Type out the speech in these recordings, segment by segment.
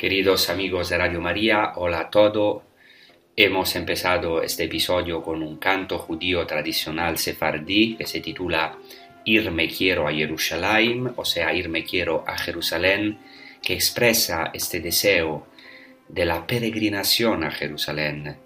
Queridos amigos de Radio María, hola a todos. Hemos empezado este episodio con un canto judío tradicional sefardí que se titula Irme quiero a Jerusalén, o sea, Irme quiero a Jerusalén, que expresa este deseo de la peregrinación a Jerusalén.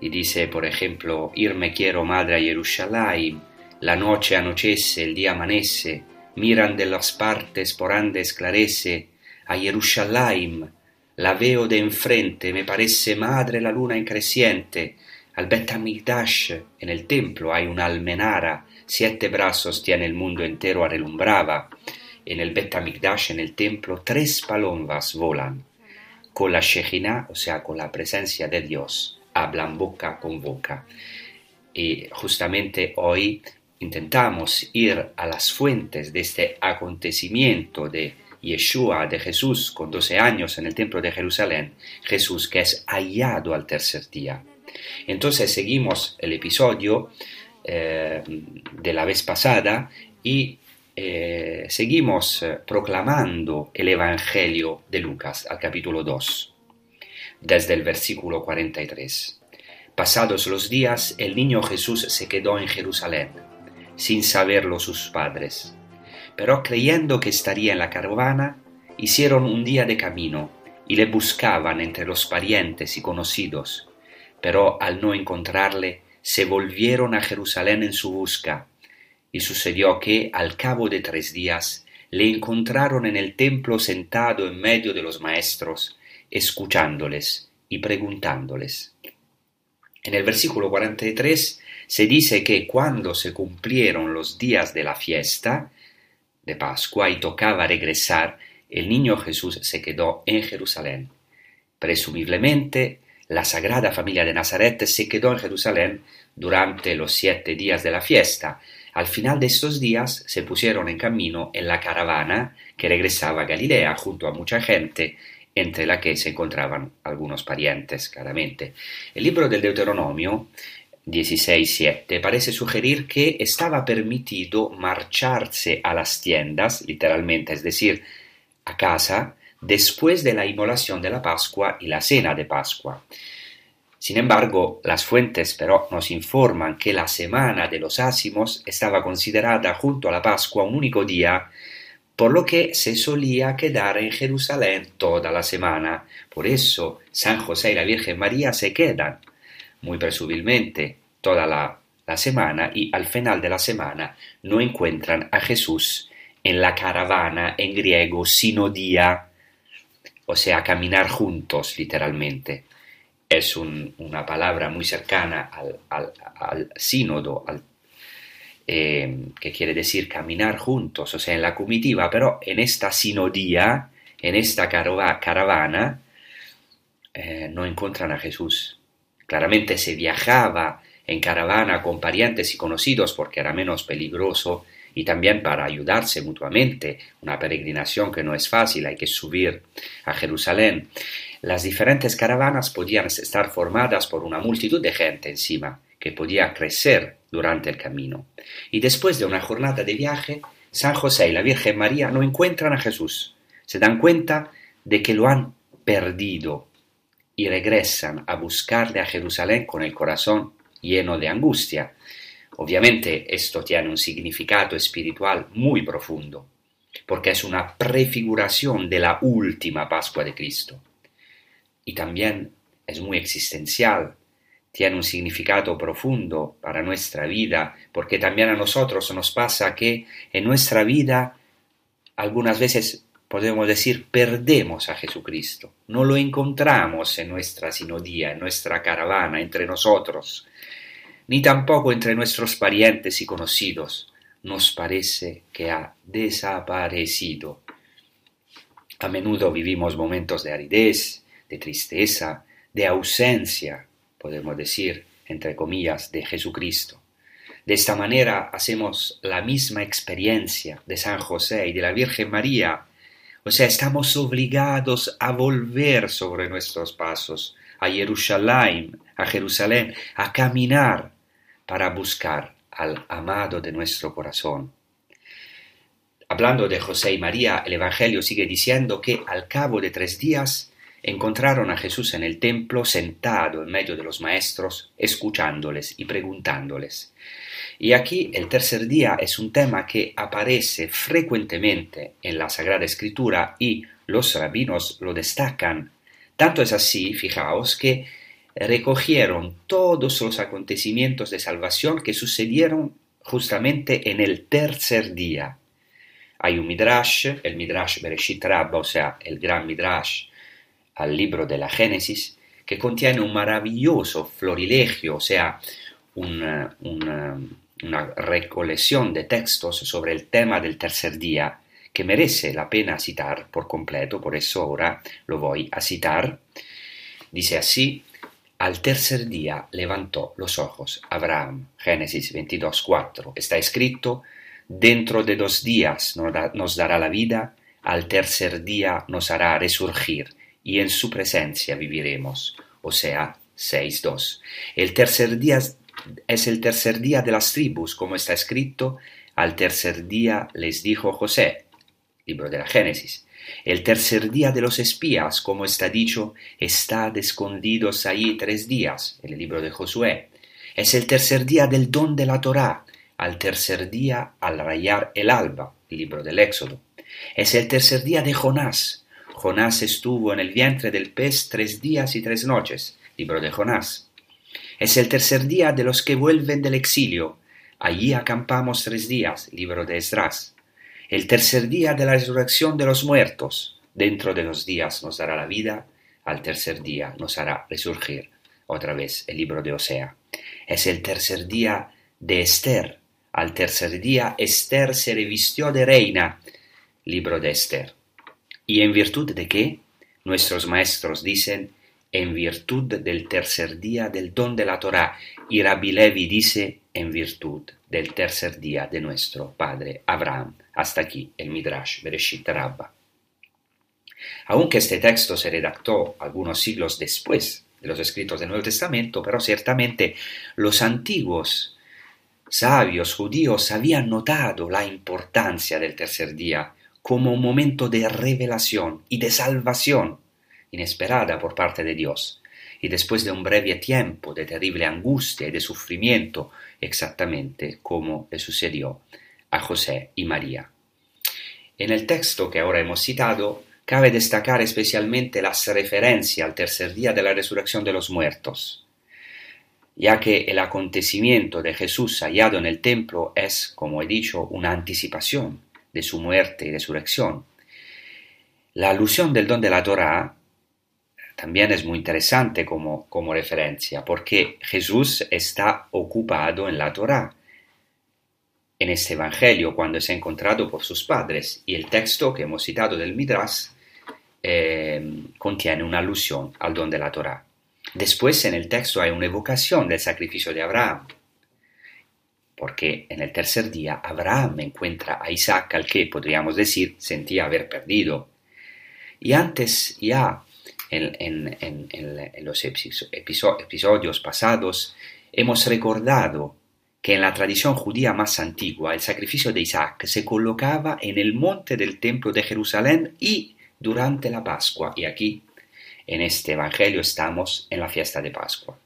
Y dice, por ejemplo, Irme quiero madre a Jerusalén, la noche anochece, el día amanece, miran de las partes por ande esclarece, a Jerusalén, la veo de enfrente, me parece madre la luna en creciente. Al Bet Hamikdash, en el templo, hay una almenara, siete brazos tiene el mundo entero, relumbraba. En el Bet Hamikdash, en el templo, tres palomas volan. Con la Shekhinah, o sea, con la presencia de Dios, hablan boca con boca. Y justamente hoy intentamos ir a las fuentes de este acontecimiento de Yeshua, de Jesús, con 12 años en el templo de Jerusalén, Jesús que es hallado al tercer día. Entonces seguimos el episodio eh, de la vez pasada y eh, seguimos eh, proclamando el Evangelio de Lucas al capítulo 2, desde el versículo 43. Pasados los días, el niño Jesús se quedó en Jerusalén, sin saberlo sus padres pero creyendo que estaría en la caravana, hicieron un día de camino y le buscaban entre los parientes y conocidos, pero al no encontrarle, se volvieron a Jerusalén en su busca, y sucedió que, al cabo de tres días, le encontraron en el templo sentado en medio de los maestros, escuchándoles y preguntándoles. En el versículo 43 se dice que cuando se cumplieron los días de la fiesta, de Pascua y tocaba regresar, el niño Jesús se quedó en Jerusalén. Presumiblemente, la Sagrada Familia de Nazaret se quedó en Jerusalén durante los siete días de la fiesta. Al final de estos días se pusieron en camino en la caravana que regresaba a Galilea junto a mucha gente, entre la que se encontraban algunos parientes, claramente. El libro del Deuteronomio 16.7 parece sugerir que estaba permitido marcharse a las tiendas, literalmente, es decir, a casa, después de la inmolación de la Pascua y la cena de Pascua. Sin embargo, las fuentes pero nos informan que la semana de los ácimos estaba considerada junto a la Pascua un único día, por lo que se solía quedar en Jerusalén toda la semana. Por eso San José y la Virgen María se quedan muy presumiblemente toda la, semana y al final de la semana no encuentran a Jesús en la caravana en griego sinodía, o sea, caminar juntos literalmente. Es un, una palabra muy cercana al, al, al sínodo, eh, que quiere decir caminar juntos, o sea, en la comitiva, pero en esta sinodía, en esta caravana, eh, no encuentran a Jesús. Claramente se viajaba en caravana con parientes y conocidos porque era menos peligroso y también para ayudarse mutuamente, una peregrinación que no es fácil, hay que subir a Jerusalén. Las diferentes caravanas podían estar formadas por una multitud de gente encima, que podía crecer durante el camino. Y después de una jornada de viaje, San José y la Virgen María no encuentran a Jesús. Se dan cuenta de que lo han perdido y regresan a buscarle a Jerusalén con el corazón lleno de angustia. Obviamente esto tiene un significado espiritual muy profundo, porque es una prefiguración de la última Pascua de Cristo. Y también es muy existencial, tiene un significado profundo para nuestra vida, porque también a nosotros nos pasa que en nuestra vida algunas veces podemos decir perdemos a Jesucristo, no lo encontramos en nuestra sinodía, en nuestra caravana, entre nosotros ni tampoco entre nuestros parientes y conocidos. Nos parece que ha desaparecido. A menudo vivimos momentos de aridez, de tristeza, de ausencia, podemos decir, entre comillas, de Jesucristo. De esta manera hacemos la misma experiencia de San José y de la Virgen María, o sea, estamos obligados a volver sobre nuestros pasos, a Jerusalén, a Jerusalén, a caminar para buscar al amado de nuestro corazón. Hablando de José y María, el Evangelio sigue diciendo que al cabo de tres días encontraron a Jesús en el templo sentado en medio de los maestros, escuchándoles y preguntándoles. Y aquí el tercer día es un tema que aparece frecuentemente en la Sagrada Escritura y los rabinos lo destacan. Tanto es así, fijaos, que recogieron todos los acontecimientos de salvación que sucedieron justamente en el tercer día. Hay un midrash, el midrash Bereshit Rabba, o sea, el gran midrash al libro de la Génesis, que contiene un maravilloso florilegio, o sea, una, recolección de textos sobre el tema del tercer día que merece la pena citar por completo, por eso ahora lo voy a citar. Dice así, al tercer día levantó los ojos Abraham. Génesis 22.4. Está escrito, dentro de dos días nos dará la vida, al tercer día nos hará resurgir, y en su presencia viviremos. O sea, 6.2. El tercer día es el tercer día de las tribus, como está escrito, al tercer día les dijo José. Libro de la Génesis. El tercer día de los espías, como está dicho, estad escondidos allí tres días, el libro de Josué. Es el tercer día del don de la Torá, al tercer día al rayar el alba, el libro del Éxodo. Es el tercer día de Jonás. Jonás estuvo en el vientre del pez tres días y tres noches, libro de Jonás. Es el tercer día de los que vuelven del exilio. Allí acampamos tres días, libro de Esdras el tercer día de la resurrección de los muertos. Dentro de los días nos dará la vida, al tercer día nos hará resurgir. Otra vez el libro de Osea. Es el tercer día de Esther. Al tercer día Esther se revistió de reina. Libro de Esther. ¿Y en virtud de qué? Nuestros maestros dicen en virtud del tercer día del don de la Torá. Y Rabbi Levi dice en virtud del tercer día de nuestro padre Abraham. Hasta aquí el Midrash Bereshit Rabba. Aunque este texto se redactó algunos siglos después de los escritos del Nuevo Testamento, pero ciertamente los antiguos sabios judíos habían notado la importancia del tercer día como un momento de revelación y de salvación inesperada por parte de Dios y después de un breve tiempo de terrible angustia y de sufrimiento, exactamente como le sucedió a José y María. En el texto que ahora hemos citado, cabe destacar especialmente las referencias al tercer día de la resurrección de los muertos, ya que el acontecimiento de Jesús hallado en el templo es, como he dicho, una anticipación de su muerte y resurrección. La alusión del don de la Torá también es muy interesante como, como referencia, porque Jesús está ocupado en la Torá, en este Evangelio, cuando es encontrado por sus padres, y el texto que hemos citado del Midrash eh, contiene una alusión al don de la Torá. Después en el texto hay una evocación del sacrificio de Abraham. Porque en el tercer día Abraham encuentra a Isaac al que, podríamos decir, sentía haber perdido. Y antes ya, en, los episodios pasados, hemos recordado que en la tradición judía más antigua el sacrificio de Isaac se colocaba en el monte del templo de Jerusalén y durante la Pascua. Y aquí, en este Evangelio, estamos en la fiesta de Pascua.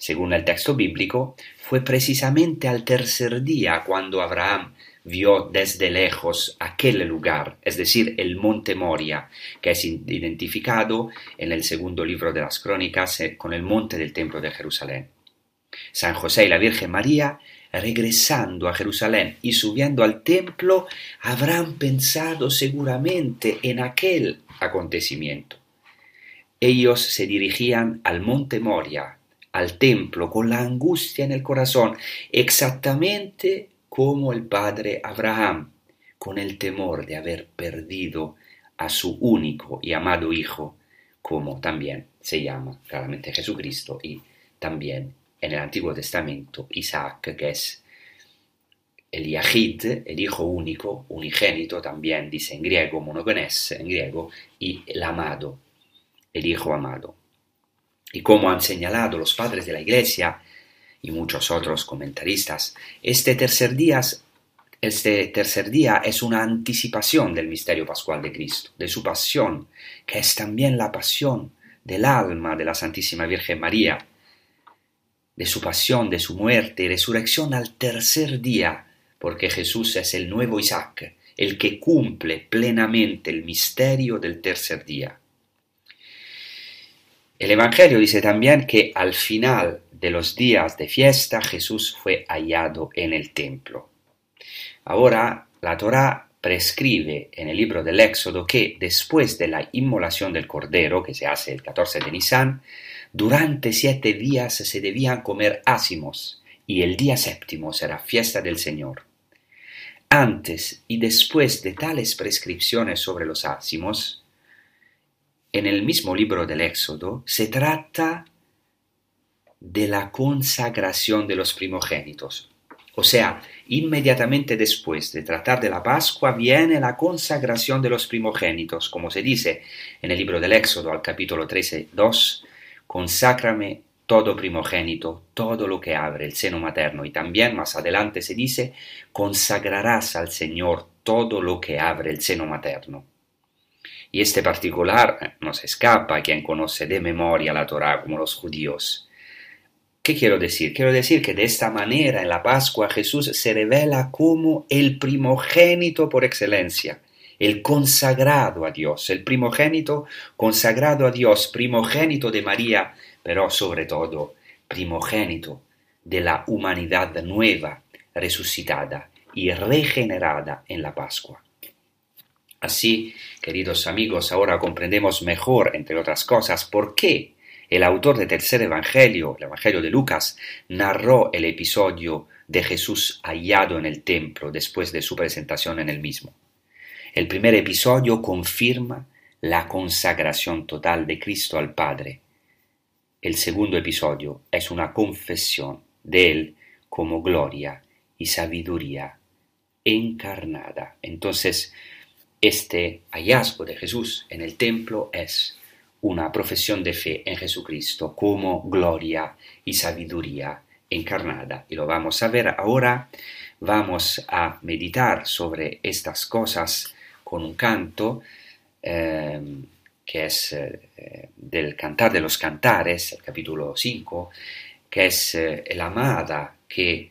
Según el texto bíblico, fue precisamente al tercer día cuando Abraham vio desde lejos aquel lugar, es decir, el monte Moria, que es identificado en el segundo libro de las crónicas eh, con el monte del templo de Jerusalén. San José y la Virgen María, regresando a Jerusalén y subiendo al templo, habrán pensado seguramente en aquel acontecimiento. Ellos se dirigían al monte Moria, al templo, con la angustia en el corazón, exactamente como el padre Abraham, con el temor de haber perdido a su único y amado hijo, como también se llama claramente Jesucristo y también en el Antiguo Testamento Isaac, que es el Yahid, el hijo único, unigénito, también dice en griego, monogenes en griego, y el amado, el hijo amado. Y como han señalado los padres de la Iglesia y muchos otros comentaristas, este tercer día, este tercer día es una anticipación del misterio pascual de Cristo, de su pasión, que es también la pasión del alma de la Santísima Virgen María, de su pasión, de su muerte y resurrección al tercer día, porque Jesús es el nuevo Isaac, el que cumple plenamente el misterio del tercer día. El Evangelio dice también que al final de los días de fiesta Jesús fue hallado en el templo. Ahora la Torá prescribe en el libro del Éxodo que después de la inmolación del Cordero, que se hace el 14 de Nisan, durante siete días se debían comer ácimos, y el día séptimo será fiesta del Señor. Antes y después de tales prescripciones sobre los ácimos, en el mismo libro del Éxodo se trata de la consagración de los primogénitos. O sea, inmediatamente después de tratar de la Pascua viene la consagración de los primogénitos, como se dice en el libro del Éxodo al capítulo 13, 2, consácrame todo primogénito, todo lo que abre el seno materno. Y también más adelante se dice, consagrarás al Señor todo lo que abre el seno materno. Y este particular eh, no se escapa a quien conoce de memoria la Torá como los judíos. ¿Qué quiero decir? Quiero decir que de esta manera en la Pascua Jesús se revela como el primogénito por excelencia, el consagrado a Dios, el primogénito consagrado a Dios, primogénito de María, pero sobre todo primogénito de la humanidad nueva, resucitada y regenerada en la Pascua. Así, queridos amigos, ahora comprendemos mejor, entre otras cosas, por qué el autor del tercer Evangelio, el Evangelio de Lucas, narró el episodio de Jesús hallado en el templo después de su presentación en el mismo. El primer episodio confirma la consagración total de Cristo al Padre. El segundo episodio es una confesión de Él como gloria y sabiduría encarnada. Entonces, este hallazgo de Jesús en el templo es una profesión de fe en Jesucristo como gloria y sabiduría encarnada. Y lo vamos a ver ahora. Vamos a meditar sobre estas cosas con un canto em, que es eh, del Cantar de los Cantares, el capítulo 5, que es eh, el amada que,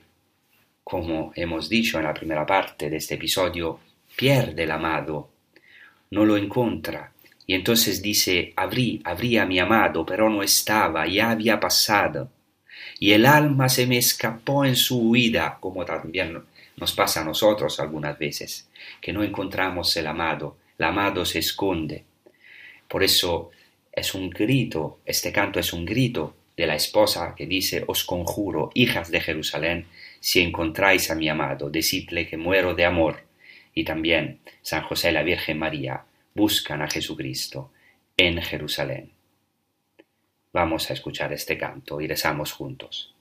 como hemos dicho en la primera parte de este episodio, pierde el amado, no lo encuentra, y entonces dice, abrí, abrí a mi amado, pero no estaba, ya había pasado, y el alma se me escapó en su huida, como también nos pasa a nosotros algunas veces, que no encontramos el amado, el amado se esconde. Por eso es un grito, este canto es un grito de la esposa que dice, os conjuro, hijas de Jerusalén, si encontráis a mi amado, decidle que muero de amor y también San José y la Virgen María buscan a Jesucristo en Jerusalén. Vamos a escuchar este canto y rezamos juntos.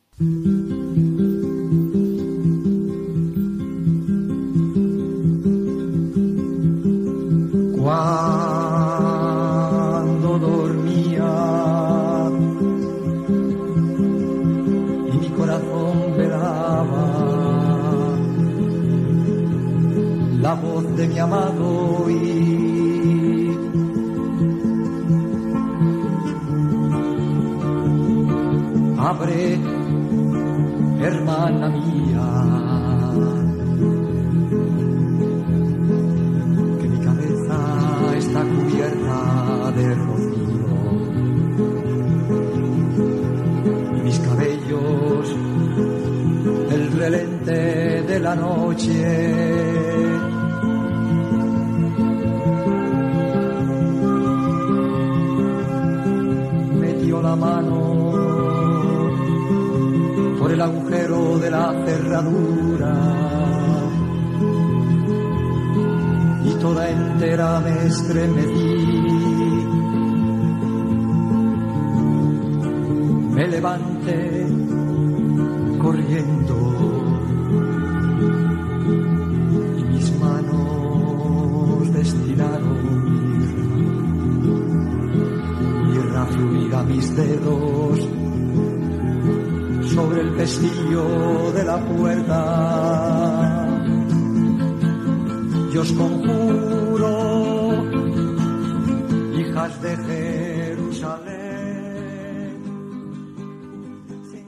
De mi amado y abre hermana mía que mi cabeza está cubierta de rocío. Y mis cabellos el relente de la noche por el agujero de la cerradura y toda entera me estremecí. Me levanté corriendo mis dedos sobre el pestillo de la puerta. Y os conjuro, hijas de Jerusalén, si.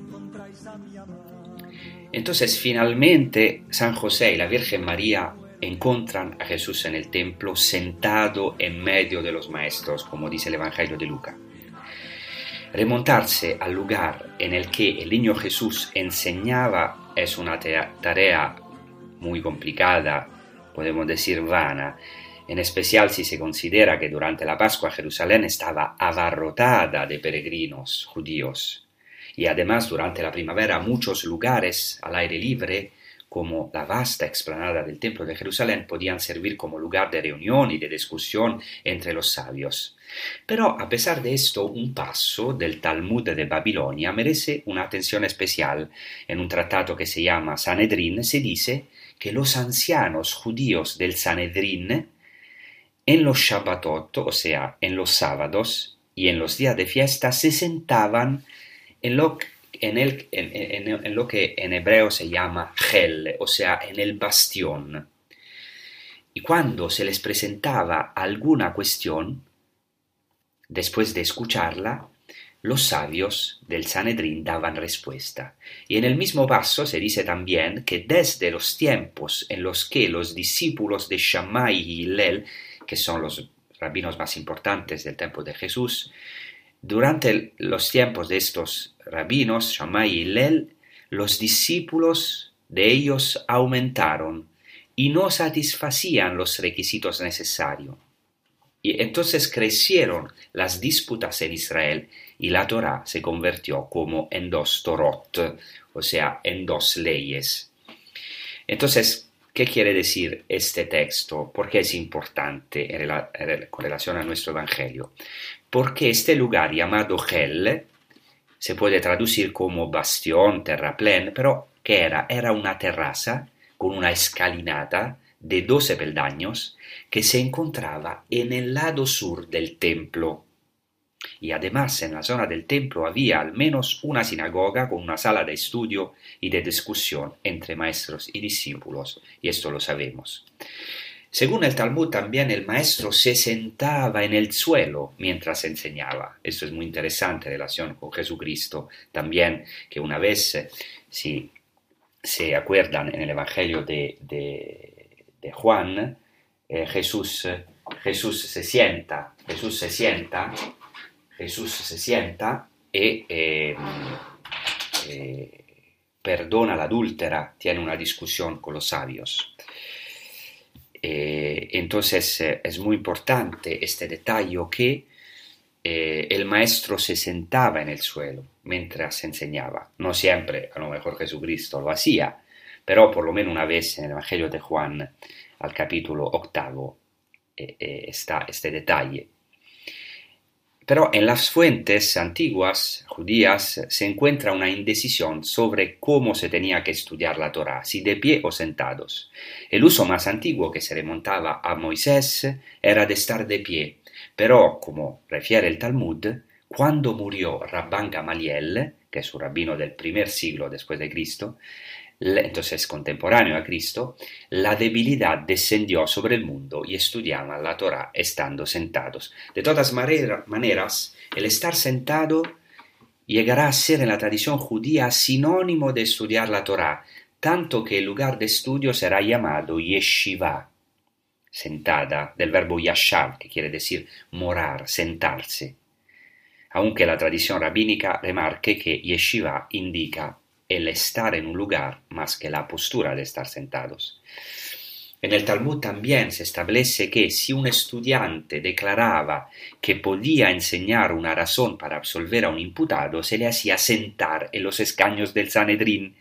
Entonces finalmente San José y la Virgen María encuentran a Jesús en el templo sentado en medio de los maestros, como dice el Evangelio de Lucas. Remontarse al lugar en el que el niño Jesús enseñaba es una tarea muy complicada, podemos decir vana, en especial si se considera que durante la Pascua Jerusalén estaba abarrotada de peregrinos judíos y además durante la primavera muchos lugares al aire libre como la vasta explanada del Templo de Jerusalén podían servir como lugar de reunión y de discusión entre los sabios. Pero a pesar de esto, un paso del Talmud de Babilonia merece una atención especial. En un tratado que se llama Sanedrín se dice que los ancianos judíos del Sanedrín en los Shabbatot, o sea, en los sábados y en los días de fiesta, se sentaban en lo, en el- en- en lo que en hebreo se llama gel, o sea, en el bastión. Y cuando se les presentaba alguna cuestión, después de escucharla, los sabios del Sanedrín daban respuesta. Y en el mismo paso se dice también que desde los tiempos en los que los discípulos de Shammai y Hillel, que son los rabinos más importantes del tiempo de Jesús, durante los tiempos de estos rabinos, Shammai y Hillel, los discípulos de ellos aumentaron y no satisfacían los requisitos necesarios. Y entonces crecieron las disputas en Israel y la Torah se convirtió como en dos Torot, o sea, en dos leyes. Entonces, ¿qué quiere decir este texto? ¿Por qué es importante en con relación a nuestro Evangelio? Porque este lugar llamado Gel se puede traducir como bastión, terraplén, pero ¿qué era? Era una terraza con una escalinata de 12 peldaños que se encontraba en el lado sur del templo. Y además en la zona del templo había al menos una sinagoga con una sala de estudio y de discusión entre maestros y discípulos, y esto lo sabemos. Según el Talmud también el maestro se sentaba en el suelo mientras enseñaba. Esto es muy interesante en relación con Jesucristo. También que una vez, eh, si se acuerdan en el Evangelio de, de- de Juan, eh, Jesús, Jesús se sienta, Jesús se sienta, Jesús se sienta y eh, eh, perdona la adúltera, tiene una discusión con los sabios. Eh, entonces es muy importante este detalle que el maestro se sentaba en el suelo mientras enseñaba. No siempre, a lo mejor Jesucristo lo hacía, pero por lo menos una vez en el Evangelio de Juan, al capítulo octavo, eh, eh, está este detalle. Pero en las fuentes antiguas judías se encuentra una indecisión sobre cómo se tenía que estudiar la Torá, si de pie o sentados. El uso más antiguo que se remontaba a Moisés era de estar de pie, pero, como refiere el Talmud, cuando murió Rabban Gamaliel, que es un rabino del primer siglo después de Cristo, entonces contemporáneo a Cristo, la debilidad descendió sobre el mundo y estudiaban la Torah estando sentados. De todas maneras, el estar sentado llegará a ser en la tradición judía sinónimo de estudiar la Torah, tanto que el lugar de estudio será llamado yeshiva, sentada, del verbo yashav, que quiere decir morar, sentarse. Aunque la tradición rabínica remarque que yeshiva indica el estar en un lugar más que la postura de estar sentados. En el Talmud también se establece que si un estudiante declaraba que podía enseñar una razón para absolver a un imputado, se le hacía sentar en los escaños del Sanedrín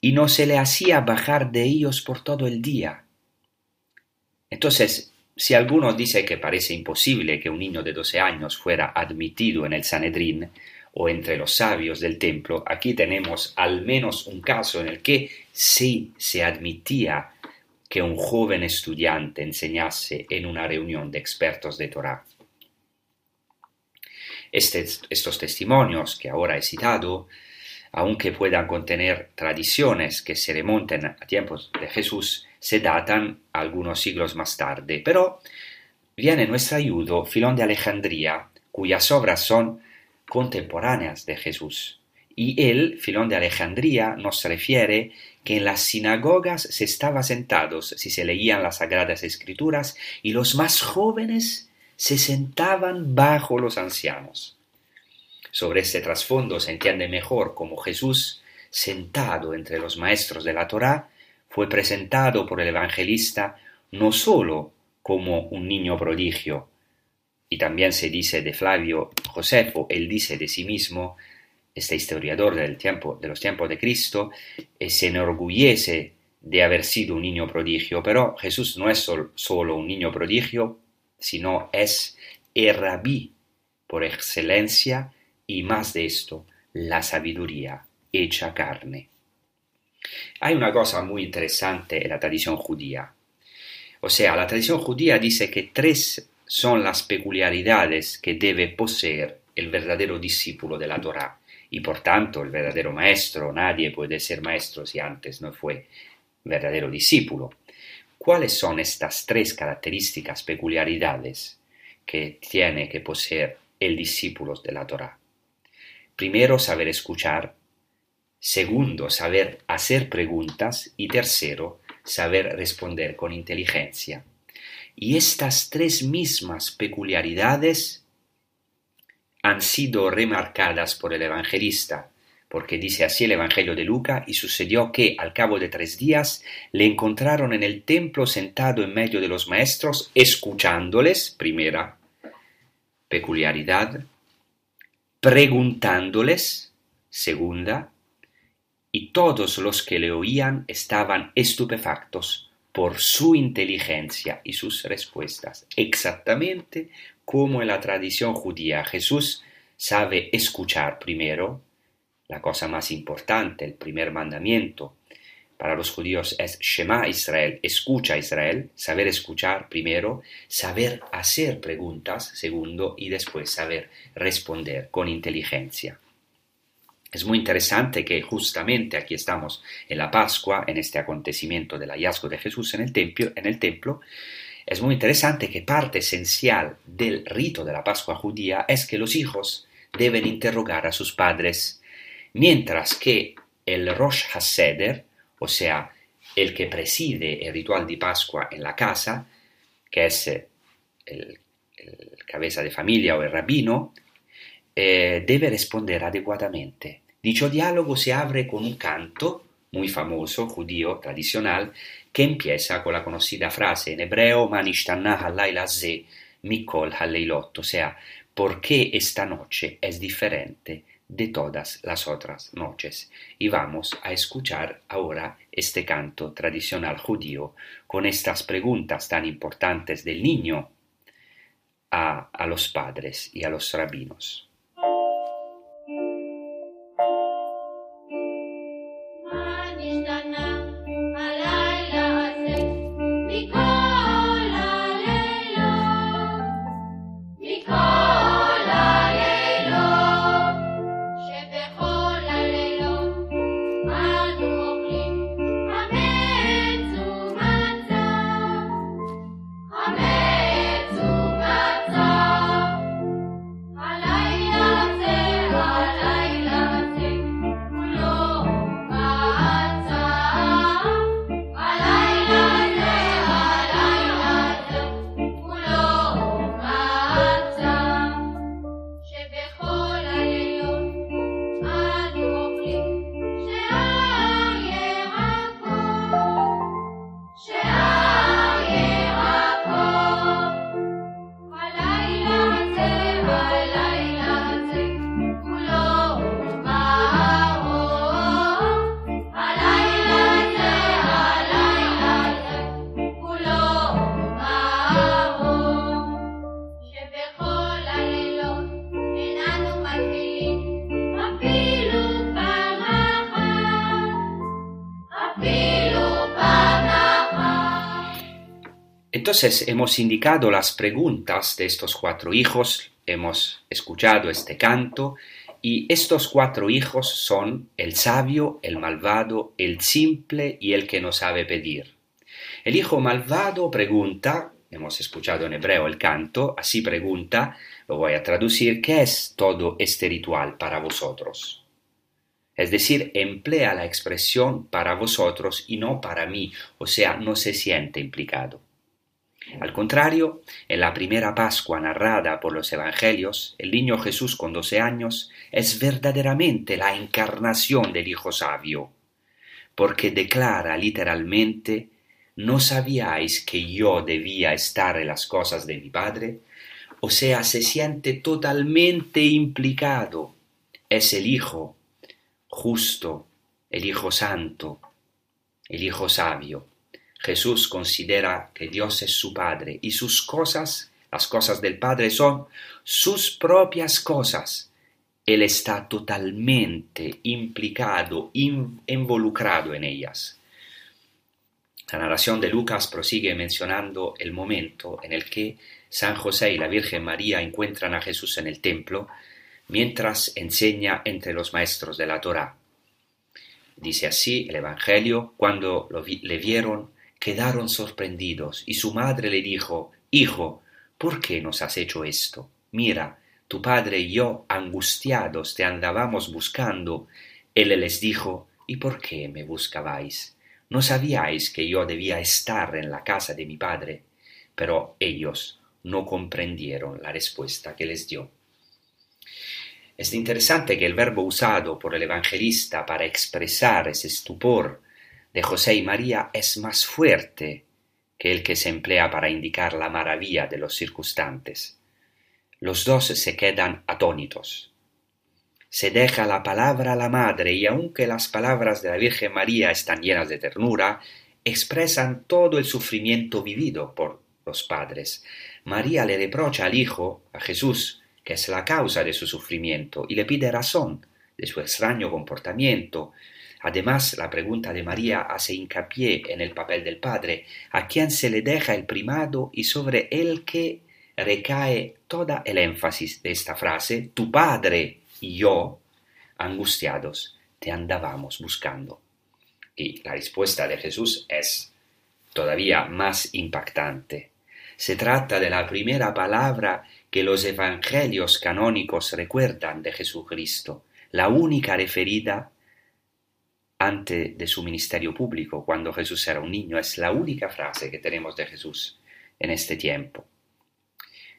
y no se le hacía bajar de ellos por todo el día. Entonces, si alguno dice que parece imposible que un niño de doce años fuera admitido en el Sanedrín, o entre los sabios del templo, aquí tenemos al menos un caso en el que sí se admitía que un joven estudiante enseñase en una reunión de expertos de Torah. estos testimonios que ahora he citado, aunque puedan contener tradiciones que se remonten a tiempos de Jesús, se datan algunos siglos más tarde. Pero viene nuestro ayudo Filón de Alejandría, cuyas obras son contemporáneas de Jesús. Y él, Filón de Alejandría, nos refiere que en las sinagogas se estaba sentados si se leían las sagradas escrituras y los más jóvenes se sentaban bajo los ancianos. Sobre este trasfondo se entiende mejor cómo Jesús, sentado entre los maestros de la Torá, fue presentado por el evangelista no sólo como un niño prodigio, y también se dice de Flavio Josefo, él dice de sí mismo, este historiador del tiempo, de los tiempos de Cristo, eh, se enorgullece de haber sido un niño prodigio, pero Jesús no es solo un niño prodigio, sino es el rabí por excelencia y más de esto, la sabiduría hecha carne. Hay una cosa muy interesante en la tradición judía. O sea, la tradición judía dice que tres son las peculiaridades que debe poseer el verdadero discípulo de la Torá y por tanto el verdadero maestro. Nadie puede ser maestro si antes no fue verdadero discípulo. ¿Cuáles son estas tres características, peculiaridades que tiene que poseer el discípulo de la Torá? Primero, saber escuchar. Segundo, saber hacer preguntas. Y tercero, saber responder con inteligencia. Y estas tres mismas peculiaridades han sido remarcadas por el evangelista, porque dice así el Evangelio de Luca, y sucedió que al cabo de tres días le encontraron en el templo sentado en medio de los maestros, escuchándoles, primera peculiaridad, preguntándoles, segunda, y todos los que le oían estaban estupefactos por su inteligencia y sus respuestas, exactamente como en la tradición judía. Jesús sabe escuchar primero, la cosa más importante, el primer mandamiento. Para los judíos es Shema Israel, escucha Israel, saber escuchar primero, saber hacer preguntas segundo y después saber responder con inteligencia. Es muy interesante que justamente aquí estamos en la Pascua, en este acontecimiento del hallazgo de Jesús en el templo, es muy interesante que parte esencial del rito de la Pascua judía es que los hijos deben interrogar a sus padres, mientras que el Rosh Haseder, o sea, el que preside el ritual de Pascua en la casa, que es el, el cabeza de familia o el rabino, eh, debe responder adecuadamente. Dicho diálogo se abre con un canto muy famoso, judío, tradicional, que empieza con la conocida frase en hebreo Manishtanah ze mikol haleilot, o sea, ¿por qué esta noche es diferente de todas las otras noches? Y vamos a escuchar ahora este canto tradicional judío con estas preguntas tan importantes del niño a, a los padres y a los rabinos. Entonces hemos indicado las preguntas de estos cuatro hijos, hemos escuchado este canto y estos cuatro hijos son el sabio, el malvado, el simple y el que no sabe pedir. El hijo malvado pregunta, hemos escuchado en hebreo el canto, así pregunta, lo voy a traducir, ¿qué es todo este ritual para vosotros? Es decir, emplea la expresión para vosotros y no para mí, o sea, no se siente implicado. Al contrario, en la primera Pascua narrada por los Evangelios, el niño Jesús con doce años es verdaderamente la encarnación del Hijo Sabio, porque declara literalmente, ¿no sabíais que yo debía estar en las cosas de mi Padre? O sea, se siente totalmente implicado. Es el Hijo justo, el Hijo Santo, el Hijo Sabio. Jesús considera que Dios es su Padre y sus cosas, las cosas del Padre, son sus propias cosas. Él está totalmente implicado, in- involucrado en ellas. La narración de Lucas prosigue mencionando el momento en el que San José y la Virgen María encuentran a Jesús en el templo mientras enseña entre los maestros de la Torá. Dice así el Evangelio, cuando le vieron, quedaron sorprendidos, y su madre le dijo, Hijo, ¿por qué nos has hecho esto? Mira, tu padre y yo, angustiados, te andábamos buscando. Él les dijo, ¿y por qué me buscabais? ¿No sabíais que yo debía estar en la casa de mi padre? Pero ellos no comprendieron la respuesta que les dio. Es interesante que el verbo usado por el evangelista para expresar ese estupor de José y María es más fuerte que el que se emplea para indicar la maravilla de los circunstantes. Los dos se quedan atónitos. Se deja la palabra a la madre y aunque las palabras de la Virgen María están llenas de ternura, expresan todo el sufrimiento vivido por los padres. María le reprocha al Hijo, a Jesús, que es la causa de su sufrimiento, y le pide razón de su extraño comportamiento. Además, la pregunta de María hace hincapié en el papel del Padre, a quien se le deja el primado y sobre el que recae toda el énfasis de esta frase, tu Padre y yo, angustiados, te andábamos buscando. Y la respuesta de Jesús es todavía más impactante. Se trata de la primera palabra que los evangelios canónicos recuerdan de Jesucristo, la única referida antes de su ministerio público, cuando Jesús era un niño, es la única frase que tenemos de Jesús en este tiempo.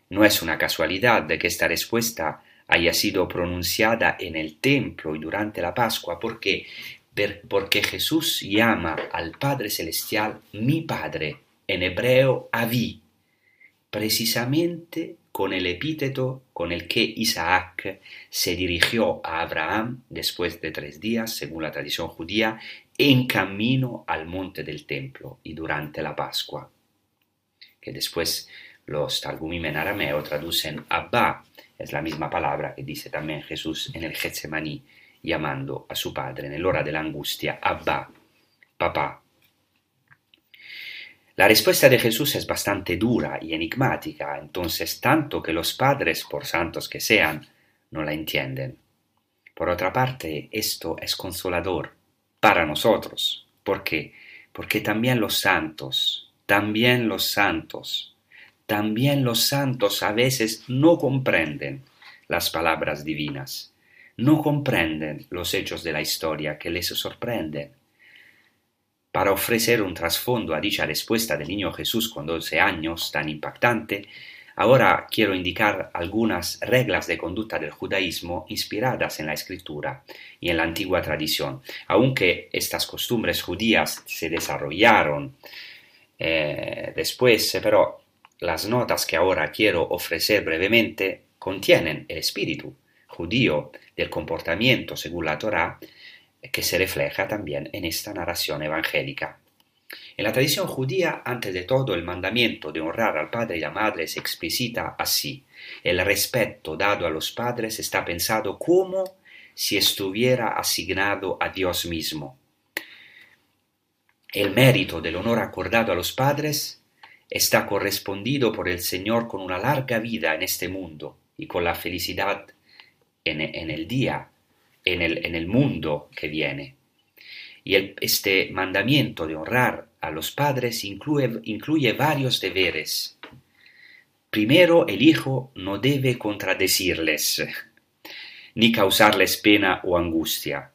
No es una casualidad de que esta respuesta haya sido pronunciada en el templo y durante la Pascua, porque, porque Jesús llama al Padre Celestial mi Padre, en hebreo Avi, precisamente con el epíteto con el que Isaac se dirigió a Abraham después de tres días, según la tradición judía, en camino al monte del templo y durante la Pascua, que después Los Targumim en arameo traducen Abba, es la misma palabra que dice también Jesús en el Getsemaní, llamando a su padre en la hora de la angustia, Abba, papá. La respuesta de Jesús es bastante dura y enigmática, entonces tanto que los padres, por santos que sean, no la entienden. Por otra parte, esto es consolador para nosotros. ¿Por qué? Porque también los santos, también los santos, también los santos a veces no comprenden las palabras divinas, no comprenden los hechos de la historia que les sorprenden. Para ofrecer un trasfondo a dicha respuesta del niño Jesús con 12 años tan impactante, ahora quiero indicar algunas reglas de conducta del judaísmo inspiradas en la escritura y en la antigua tradición, aunque estas costumbres judías se desarrollaron eh, después, pero las notas que ahora quiero ofrecer brevemente contienen el espíritu judío del comportamiento según la Torá que se refleja también en esta narración evangélica. En la tradición judía, antes de todo, el mandamiento de honrar al padre y la madre se explicita así. El respeto dado a los padres está pensado como si estuviera asignado a Dios mismo. El mérito del honor acordado a los padres está correspondido por el Señor con una larga vida en este mundo y con la felicidad en, en el día en el, mundo que viene. Y este mandamiento de honrar a los padres incluye, incluye varios deberes. Primero, el hijo no debe contradecirles, ni causarles pena o angustia.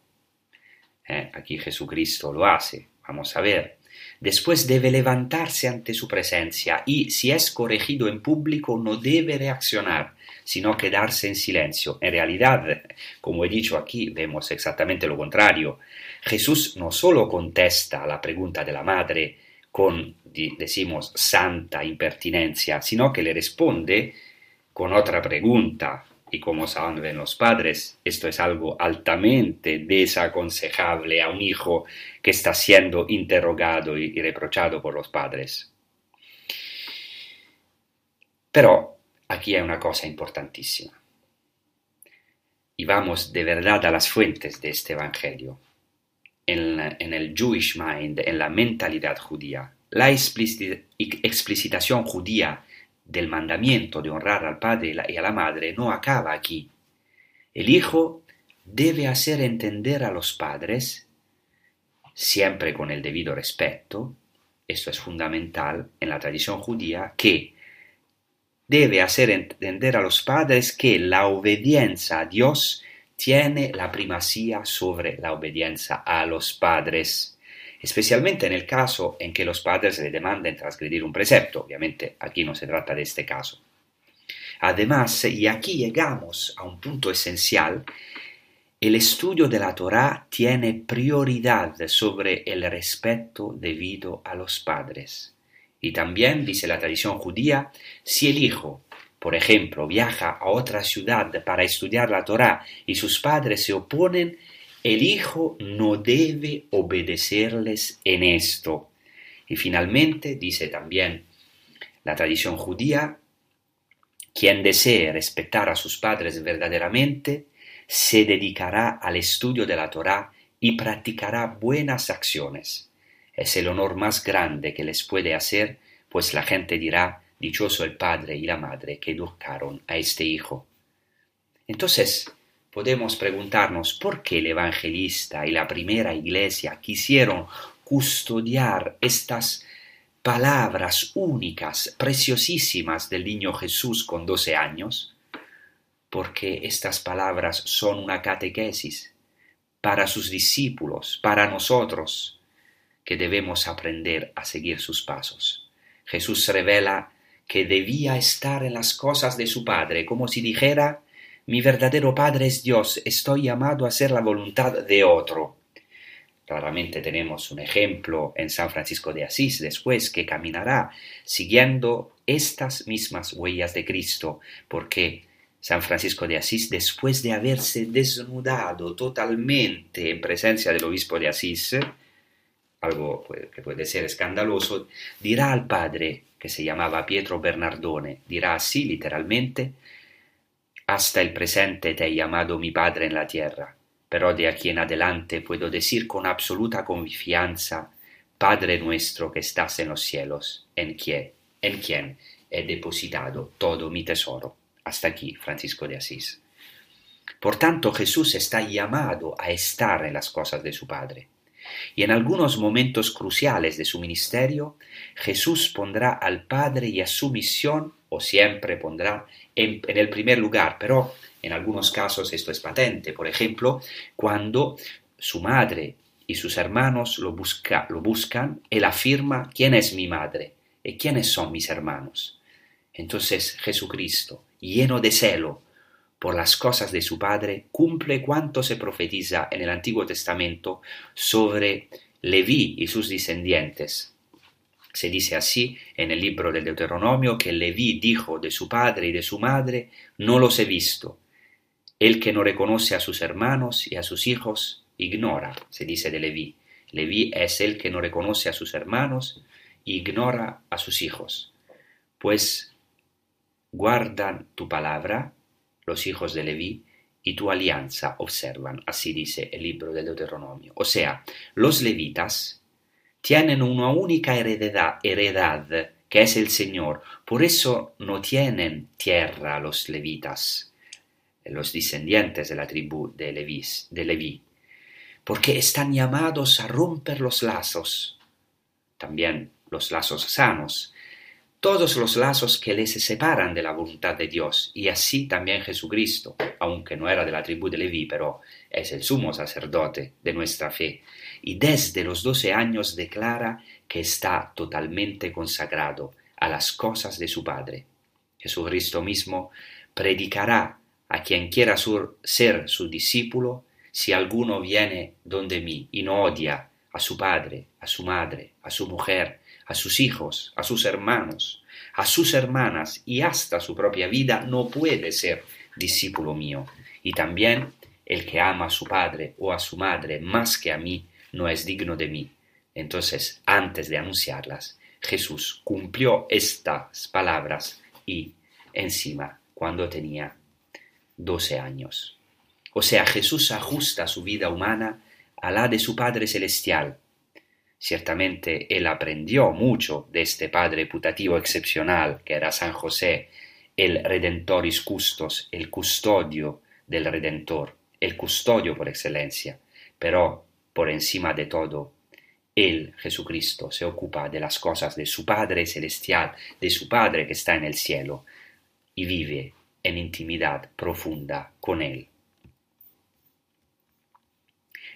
Eh, aquí Jesucristo lo hace, vamos a ver. Después debe levantarse ante su presencia y, si es corregido en público, no debe reaccionar, sino quedarse en silencio. En realidad, como he dicho aquí, vemos exactamente lo contrario. Jesús no solo contesta a la pregunta de la madre con, decimos, santa impertinencia, sino que le responde con otra pregunta. Y como saben los padres, esto es algo altamente desaconsejable a un hijo que está siendo interrogado y reprochado por los padres. Pero Aquí hay una cosa importantísima. Y vamos de verdad a las fuentes de este Evangelio. En, el Jewish mind, en la mentalidad judía, la explicitación judía del mandamiento de honrar al padre y a la madre no acaba aquí. El hijo debe hacer entender a los padres, siempre con el debido respeto, esto es fundamental en la tradición judía, que debe hacer entender a los padres que la obediencia a Dios tiene la primacía sobre la obediencia a los padres, especialmente en el caso en que los padres le demanden transgredir un precepto. Obviamente aquí no se trata de este caso. Además, y aquí llegamos a un punto esencial, el estudio de la Torá tiene prioridad sobre el respeto debido a los padres. Y también, dice la tradición judía, si el hijo, por ejemplo, viaja a otra ciudad para estudiar la Torá y sus padres se oponen, el hijo no debe obedecerles en esto. Y finalmente, dice también la tradición judía, quien desee respetar a sus padres verdaderamente, se dedicará al estudio de la Torá y practicará buenas acciones es el honor más grande que les puede hacer, pues la gente dirá, dichoso el padre y la madre que educaron a este hijo. Entonces, podemos preguntarnos por qué el evangelista y la primera iglesia quisieron custodiar estas palabras únicas, preciosísimas del niño Jesús con doce años, porque estas palabras son una catequesis para sus discípulos, para nosotros, que debemos aprender a seguir sus pasos. Jesús revela que debía estar en las cosas de su Padre, como si dijera, mi verdadero Padre es Dios, estoy llamado a hacer la voluntad de otro. Claramente tenemos un ejemplo en San Francisco de Asís después que caminará siguiendo estas mismas huellas de Cristo, porque San Francisco de Asís, después de haberse desnudado totalmente en presencia del obispo de Asís, algo que puede ser escandaloso, dirá al Padre que se llamaba Pietro Bernardone, dirá así literalmente, hasta el presente te he llamado mi Padre en la tierra, pero de aquí en adelante puedo decir con absoluta confianza, Padre nuestro que estás en los cielos, en quien, en quien he depositado todo mi tesoro. Hasta aquí, Francisco de Asís. Por tanto, Jesús está llamado a estar en las cosas de su Padre. Y en algunos momentos cruciales de su ministerio, Jesús pondrá al Padre y a su misión, o siempre pondrá en, el primer lugar, pero en algunos casos esto es patente. Por ejemplo, cuando su madre y sus hermanos lo, busca, lo buscan, él afirma, ¿quién es mi madre? ¿Y quiénes son mis hermanos? Entonces Jesucristo, lleno de celo por las cosas de su Padre, cumple cuanto se profetiza en el Antiguo Testamento sobre Leví y sus descendientes. Se dice así en el libro del Deuteronomio que Leví dijo de su padre y de su madre, no los he visto. El que no reconoce a sus hermanos y a sus hijos, ignora, se dice de Leví. Leví es el que no reconoce a sus hermanos, ignora a sus hijos. Pues guardan tu palabra, los hijos de Leví, y tu alianza observan, así dice el libro del Deuteronomio. O sea, los levitas tienen una única heredad, heredad, que es el Señor. Por eso no tienen tierra los levitas, los descendientes de la tribu de, Levis, de Leví, porque están llamados a romper los lazos, también los lazos sanos, todos los lazos que les separan de la voluntad de Dios, y así también Jesucristo, aunque no era de la tribu de Leví, pero es el sumo sacerdote de nuestra fe, y desde los doce años declara que está totalmente consagrado a las cosas de su Padre. Jesucristo mismo predicará a quien quiera ser su discípulo, si alguno viene donde mí y no odia a su padre, a su madre, a su mujer, a sus hijos, a sus hermanos, a sus hermanas y hasta su propia vida, no puede ser discípulo mío. Y también el que ama a su padre o a su madre más que a mí, no es digno de mí. Entonces, antes de anunciarlas, Jesús cumplió estas palabras y encima cuando tenía doce años. O sea, Jesús ajusta su vida humana a la de su Padre Celestial, Ciertamente él aprendió mucho de este padre putativo excepcional que era San José, el Redentoris Custos, el custodio del Redentor, el custodio por excelencia. Pero, por encima de todo, él, Jesucristo, se ocupa de las cosas de su Padre celestial, de su Padre que está en el cielo, y vive en intimidad profunda con él.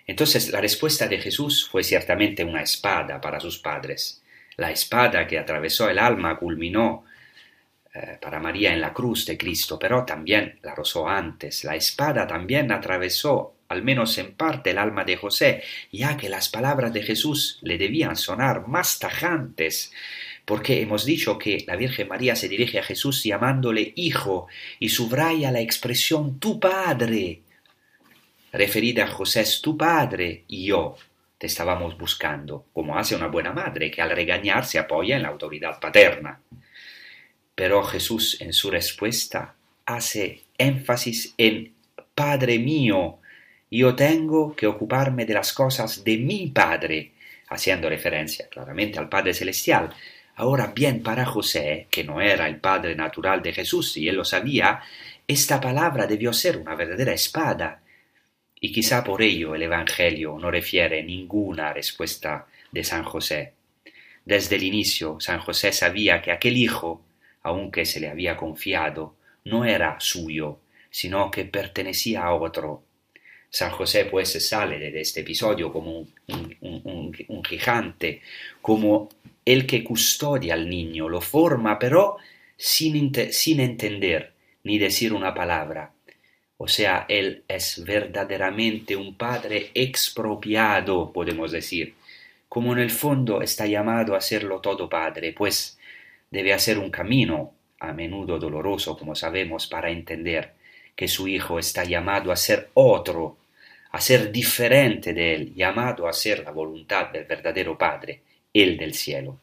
Entonces la respuesta de Jesús fue ciertamente una espada para sus padres. La espada que atravesó el alma culminó eh, para María en la cruz de Cristo, pero también la rozó antes. La espada también atravesó, al menos en parte, el alma de José, ya que las palabras de Jesús le debían sonar más tajantes, porque hemos dicho que la Virgen María se dirige a Jesús llamándole hijo y subraya la expresión tu padre referida a José es tu padre y yo te estábamos buscando, como hace una buena madre que al regañar se apoya en la autoridad paterna. Pero Jesús en su respuesta hace énfasis en Padre mío, yo tengo que ocuparme de las cosas de mi Padre, haciendo referencia claramente al Padre Celestial. Ahora bien, para José, que no era el Padre natural de Jesús, y él lo sabía, esta palabra debió ser una verdadera espada, y quizá por ello el Evangelio no refiere ninguna respuesta de San José. Desde el inicio San José sabía que aquel hijo, aunque se le había confiado, no era suyo, sino que pertenecía a otro. San José pues sale de este episodio como un, gigante, como el que custodia al niño, lo forma, pero sin, sin entender ni decir una palabra, o sea, Él es verdaderamente un Padre expropiado, podemos decir, como en el fondo está llamado a serlo todo Padre, pues debe hacer un camino, a menudo doloroso, como sabemos, para entender que su Hijo está llamado a ser otro, a ser diferente de Él, llamado a ser la voluntad del verdadero Padre, el del cielo.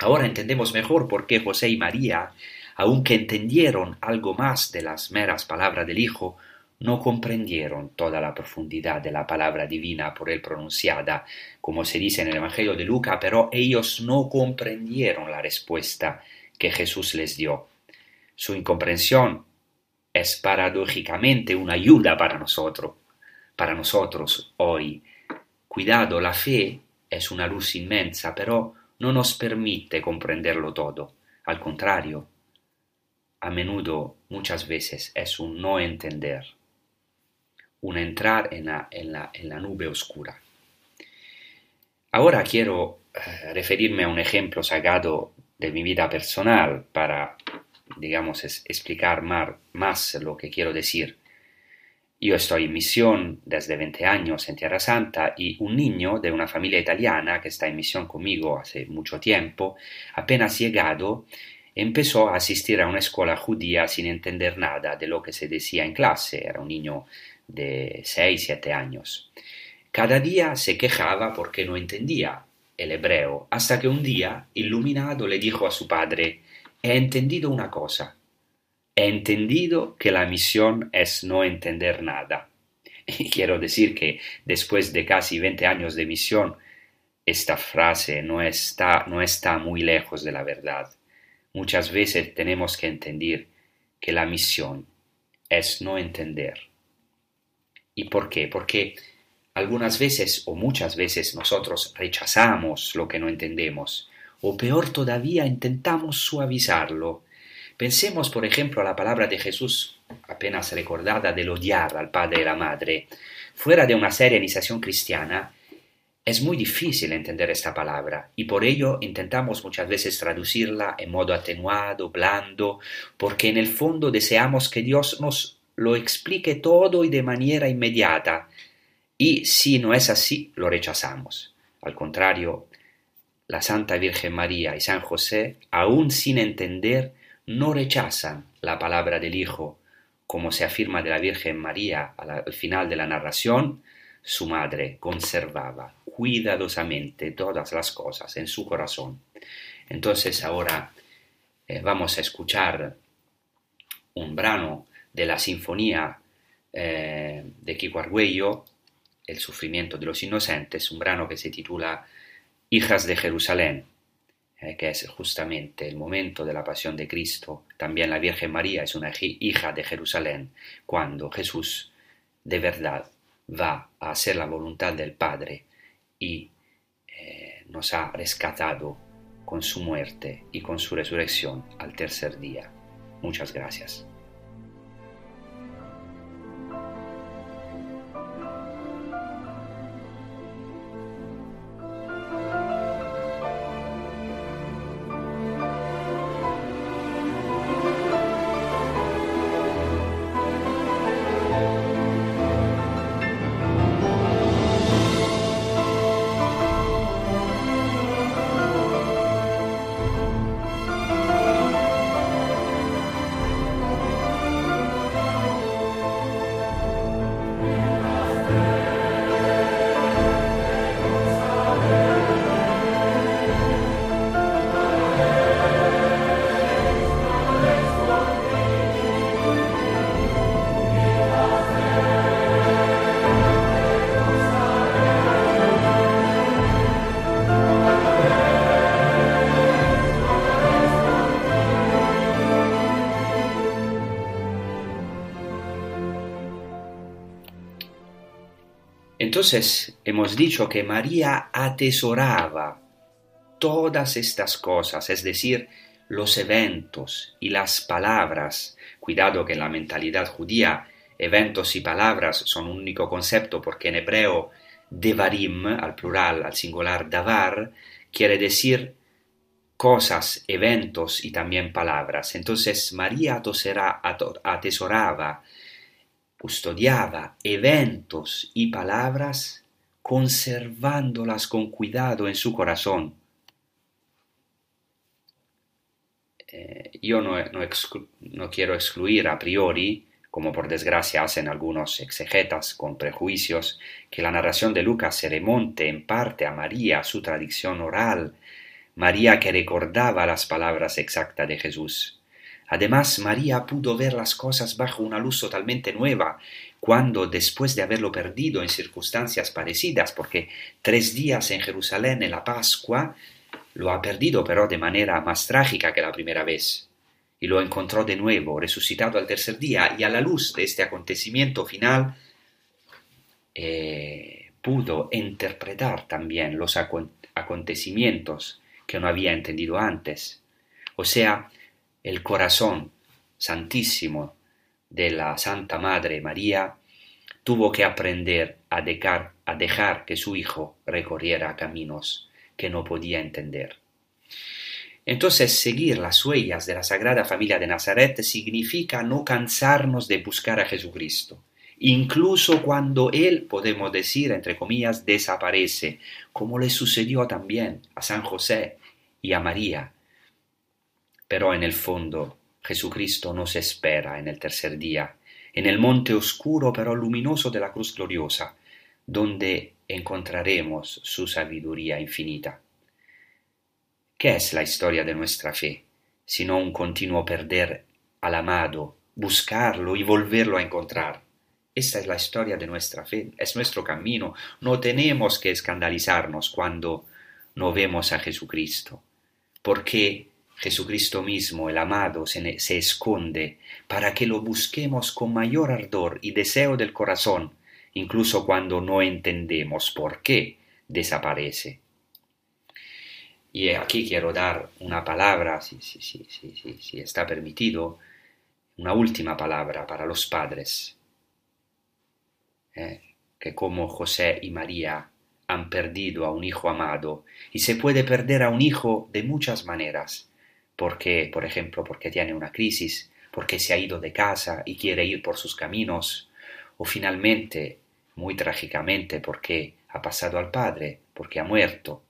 Ahora entendemos mejor por qué José y María, aunque entendieron algo más de las meras palabras del Hijo, no comprendieron toda la profundidad de la palabra divina por él pronunciada, como se dice en el Evangelio de Lucas, pero ellos no comprendieron la respuesta que Jesús les dio. Su incomprensión es paradójicamente una ayuda para nosotros, para nosotros hoy. Cuidado, la fe es una luz inmensa, pero no nos permite comprenderlo todo. Al contrario, a menudo, muchas veces, es un no entender un entrar en la, en la, en la nube oscura. Ahora quiero eh, referirme a un ejemplo sacado de mi vida personal para, digamos, explicar más, más lo que quiero decir. Yo estoy en misión desde 20 años en Tierra Santa y un niño de una familia italiana que está en misión conmigo hace mucho tiempo, apenas llegado, empezó a asistir a una escuela judía sin entender nada de lo que se decía en clase. Era un niño de 6, 7 años. Cada día se quejaba porque no entendía el hebreo, hasta que un día, iluminado, le dijo a su padre, he entendido una cosa, he entendido que la misión es no entender nada. Y quiero decir que después de casi 20 años de misión, esta frase no está, no está muy lejos de la verdad. Muchas veces tenemos que entender que la misión es no entender. ¿Y por qué? Porque algunas veces o muchas veces nosotros rechazamos lo que no entendemos, o peor todavía intentamos suavizarlo. Pensemos, por ejemplo, a la palabra de Jesús apenas recordada del odiar al padre y la madre. Fuera de una seria iniciación cristiana, es muy difícil entender esta palabra y por ello intentamos muchas veces traducirla en modo atenuado, blando, porque en el fondo deseamos que Dios nos lo explique todo y de manera inmediata, y si no es así, lo rechazamos. Al contrario, la Santa Virgen María y San José, aun sin entender, no rechazan la palabra del Hijo, como se afirma de la Virgen María al final de la narración, su madre conservaba cuidadosamente todas las cosas en su corazón. Entonces ahora eh, vamos a escuchar un brano de la sinfonía eh, de Kiko Argüello, El sufrimiento de los inocentes, un brano que se titula Hijas de Jerusalén, eh, que es justamente el momento de la pasión de Cristo. También la Virgen María es una hija de Jerusalén, cuando Jesús de verdad va a hacer la voluntad del Padre y eh, nos ha rescatado con su muerte y con su resurrección al tercer día. Muchas gracias. Entonces hemos dicho que María atesoraba todas estas cosas, es decir, los eventos y las palabras. Cuidado que en la mentalidad judía eventos y palabras son un único concepto porque en hebreo devarim, al plural, al singular davar, quiere decir cosas, eventos y también palabras. Entonces María atesoraba custodiaba eventos y palabras conservándolas con cuidado en su corazón. Eh, yo no, no, quiero excluir a priori, como por desgracia hacen algunos exegetas con prejuicios, que la narración de Lucas se remonte en parte a María, su tradición oral, María que recordaba las palabras exactas de Jesús. Además, María pudo ver las cosas bajo una luz totalmente nueva, cuando, después de haberlo perdido en circunstancias parecidas, porque tres días en Jerusalén en la Pascua, lo ha perdido pero de manera más trágica que la primera vez, y lo encontró de nuevo, resucitado al tercer día, y a la luz de este acontecimiento final, eh, pudo interpretar también los acon- acontecimientos que no había entendido antes. O sea, el corazón santísimo de la Santa Madre María tuvo que aprender a dejar, que su hijo recorriera caminos que no podía entender. Entonces, seguir las huellas de la Sagrada Familia de Nazaret significa no cansarnos de buscar a Jesucristo, incluso cuando Él, podemos decir, entre comillas, desaparece, como le sucedió también a San José y a María. Pero en el fondo, Jesucristo nos espera en el tercer día, en el monte oscuro pero luminoso de la cruz gloriosa, donde encontraremos su sabiduría infinita. ¿Qué es la historia de nuestra fe, sino un continuo perder al amado, buscarlo y volverlo a encontrar? Esta es la historia de nuestra fe, es nuestro camino. No tenemos que escandalizarnos cuando no vemos a Jesucristo, porque Jesucristo mismo, el amado, se, esconde para que lo busquemos con mayor ardor y deseo del corazón, incluso cuando no entendemos por qué desaparece. Y aquí quiero dar una palabra, si, si, si, si, si está permitido, una última palabra para los padres, eh, que como José y María han perdido a un hijo amado, y se puede perder a un hijo de muchas maneras, porque, por ejemplo, porque tiene una crisis, porque se ha ido de casa y quiere ir por sus caminos, o finalmente, muy trágicamente, porque ha pasado al Padre, porque ha muerto.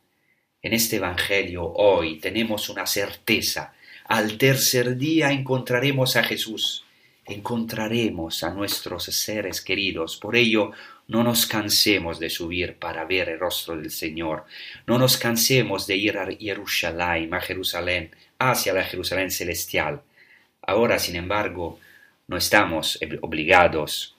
En este Evangelio hoy tenemos una certeza. Al tercer día encontraremos a Jesús, encontraremos a nuestros seres queridos. Por ello, no nos cansemos de subir para ver el rostro del Señor. No nos cansemos de ir a Jerusalén, a Jerusalén, hacia la Jerusalén celestial. Ahora, sin embargo, no estamos obligados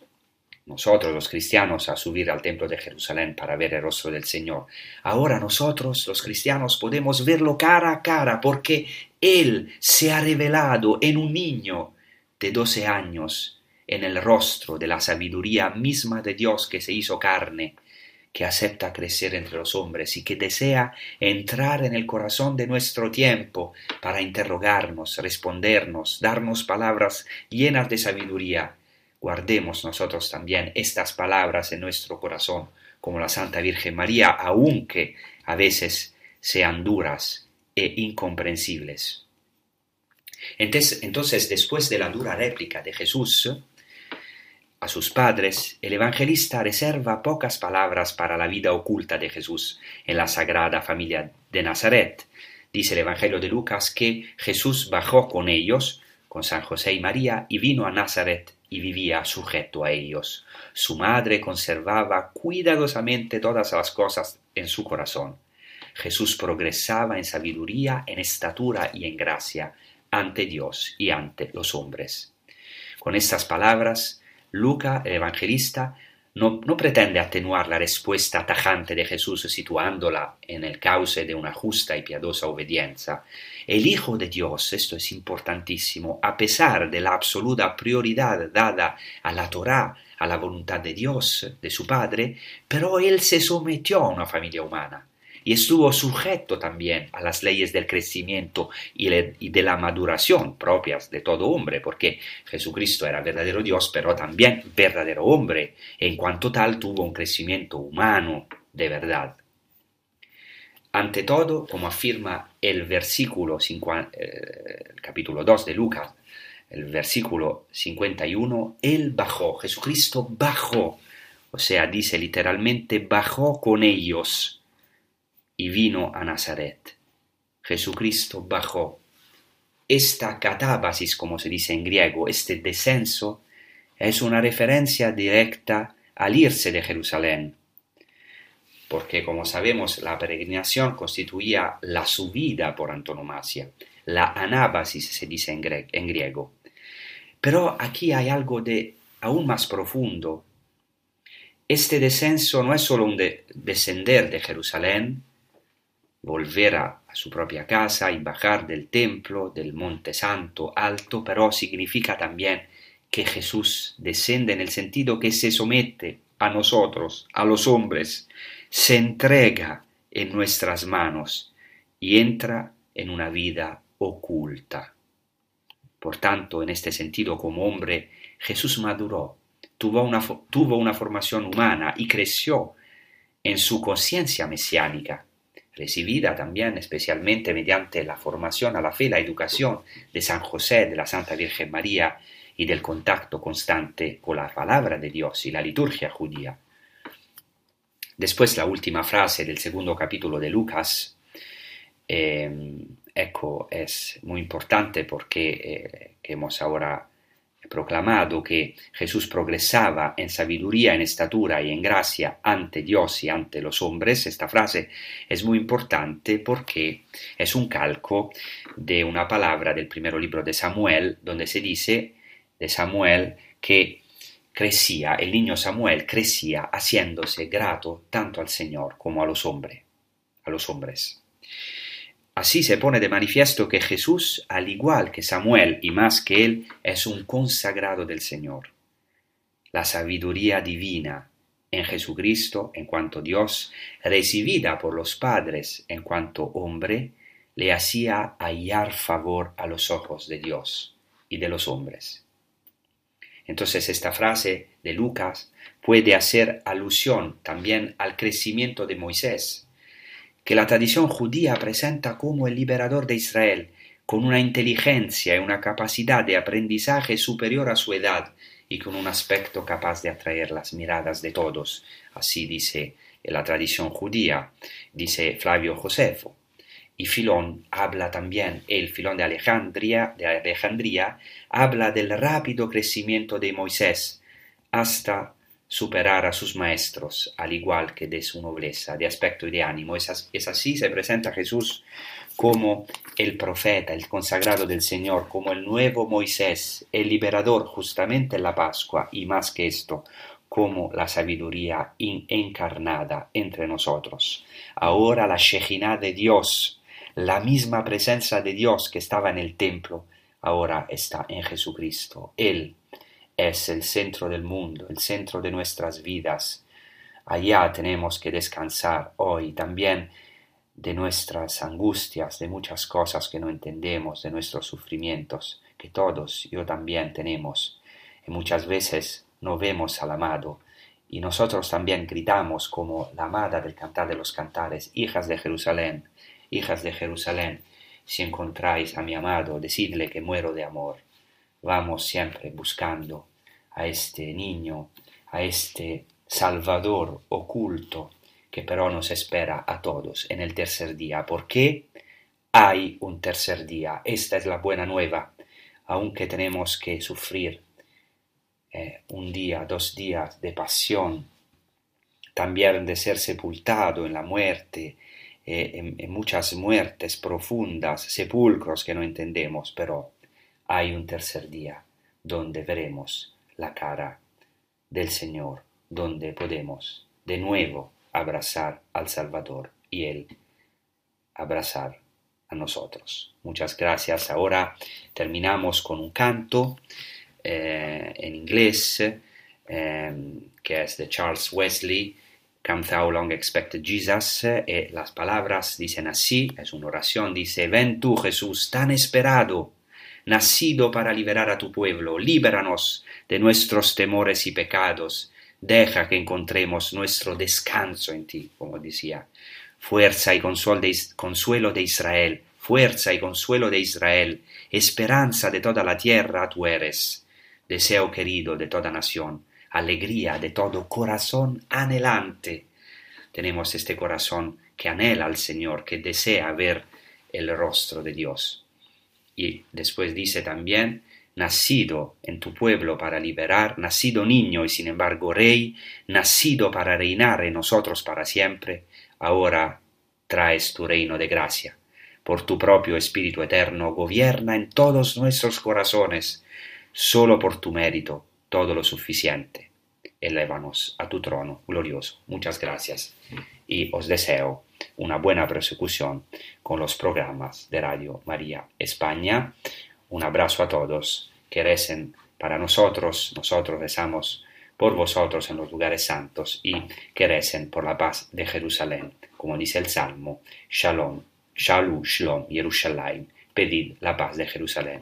nosotros los cristianos a subir al templo de Jerusalén para ver el rostro del Señor. Ahora nosotros los cristianos podemos verlo cara a cara porque Él se ha revelado en un niño de doce años, en el rostro de la sabiduría misma de Dios que se hizo carne, que acepta crecer entre los hombres y que desea entrar en el corazón de nuestro tiempo para interrogarnos, respondernos, darnos palabras llenas de sabiduría guardemos nosotros también estas palabras en nuestro corazón, como la Santa Virgen María, aunque a veces sean duras e incomprensibles. Entonces, después de la dura réplica de Jesús a sus padres, el evangelista reserva pocas palabras para la vida oculta de Jesús en la sagrada familia de Nazaret. Dice el Evangelio de Lucas que Jesús bajó con ellos, con San José y María, y vino a Nazaret y vivía sujeto a ellos. Su madre conservaba cuidadosamente todas las cosas en su corazón. Jesús progresaba en sabiduría, en estatura y en gracia ante Dios y ante los hombres. Con estas palabras, Luca, el evangelista, no, pretende atenuar la respuesta tajante de Jesús situándola en el cauce de una justa y piadosa obediencia. El Hijo de Dios, esto es importantísimo, a pesar de la absoluta prioridad dada a la Torá, a la voluntad de Dios, de su Padre, pero él se sometió a una familia humana y estuvo sujeto también a las leyes del crecimiento y, de la maduración propias de todo hombre, porque Jesucristo era verdadero Dios, pero también verdadero hombre, en cuanto tal tuvo un crecimiento humano de verdad. Ante todo, como afirma el versículo 50, eh, el capítulo 2 de Lucas, el versículo 51, Él bajó, Jesucristo bajó, o sea, dice literalmente, bajó con ellos y vino a Nazaret. Jesucristo bajó. Esta catábasis, como se dice en griego, este descenso, es una referencia directa al irse de Jerusalén. porque como sabemos la peregrinación constituía la subida por antonomasia, la anábasis se dice en, gre- en griego. Pero aquí hay algo de aún más profundo. Este descenso no es solo un de- descender de Jerusalén, volver a, su propia casa y bajar del templo, del monte santo alto, pero significa también que Jesús desciende en el sentido que se somete a nosotros, a los hombres, se entrega en nuestras manos y entra en una vida oculta. Por tanto, en este sentido, como hombre, Jesús maduró, tuvo una, tuvo una formación humana y creció en su conciencia mesiánica, recibida también especialmente mediante la formación a la fe, la educación de San José, de la Santa Virgen María y del contacto constante con la palabra de Dios y la liturgia judía. Después la última frase del segundo capítulo de Lucas, eh, es muy importante porque eh, hemos ahora proclamado que Jesús progresaba en sabiduría, en estatura y en gracia ante Dios y ante los hombres. Esta frase es muy importante porque es un calco de una palabra del primer libro de Samuel, donde se dice de Samuel que crecía, el niño Samuel crecía haciéndose grato tanto al Señor como a los hombres, a los hombres. Así se pone de manifiesto que Jesús, al igual que Samuel y más que él, es un consagrado del Señor. La sabiduría divina en Jesucristo en cuanto Dios, recibida por los padres en cuanto hombre, le hacía hallar favor a los ojos de Dios y de los hombres. Entonces esta frase de Lucas puede hacer alusión también al crecimiento de Moisés, que la tradición judía presenta como el liberador de Israel, con una inteligencia y una capacidad de aprendizaje superior a su edad y con un aspecto capaz de atraer las miradas de todos. Así dice la tradición judía, dice Flavio Josefo. Y Filón habla también, el Filón de Alejandría, de Alejandría, habla del rápido crecimiento de Moisés hasta superar a sus maestros, al igual que de su nobleza, de aspecto y de ánimo. Es, as- es así se presenta Jesús como el profeta, el consagrado del Señor, como el nuevo Moisés, el liberador justamente en la Pascua, y más que esto, como la sabiduría encarnada entre nosotros. Ahora la Shejinah de Dios, la misma presencia de Dios que estaba en el templo, ahora está en Jesucristo. Él es el centro del mundo, el centro de nuestras vidas. Allá tenemos que descansar hoy también de nuestras angustias, de muchas cosas que no entendemos, de nuestros sufrimientos, que todos, yo también tenemos. Y muchas veces no vemos al amado. Y nosotros también gritamos como la amada del cantar de los cantares, hijas de Jerusalén, hijas de Jerusalén, si encontráis a mi amado, decidle que muero de amor. Vamos siempre buscando a este niño, a este Salvador oculto, que pero nos espera a todos en el tercer día. ¿Por qué? Hay un tercer día. Esta es la buena nueva, aunque tenemos que sufrir eh, un día, dos días de pasión, también de ser sepultado en la muerte, eh, en muchas muertes profundas, sepulcros que no entendemos, pero hay un tercer día donde veremos la cara del Señor, donde podemos de nuevo abrazar al Salvador y Él abrazar a nosotros. Muchas gracias. Ahora terminamos con un canto eh, en inglés eh, que es de Charles Wesley, Come Thou Long Expected Jesus, y las palabras dicen así, es una oración, dice, ven tú Jesús, tan esperado, nacido para liberar a tu pueblo, líbranos de nuestros temores y pecados, deja que encontremos nuestro descanso en ti, como decía. Fuerza y consuelo de Israel, fuerza y consuelo de Israel, esperanza de toda la tierra tú eres, deseo querido de toda nación, alegría de todo corazón anhelante. Tenemos este corazón que anhela al Señor, que desea ver el rostro de Dios. Y después dice también, nacido en tu pueblo para liberar, nacido niño y sin embargo rey, nacido para reinar en nosotros para siempre, ahora traes tu reino de gracia. Por tu propio Espíritu Eterno, gobierna en todos nuestros corazones, solo por tu mérito, todo lo suficiente. Elévanos a tu trono glorioso. Muchas gracias y os deseo una buena persecución con los programas de Radio María España. Un abrazo a todos que recen para nosotros, nosotros rezamos por vosotros en los lugares santos y que recen por la paz de Jerusalén, como dice el Salmo, Shalom, Shalom, Shalom, Jerusalén, pedid la paz de Jerusalén.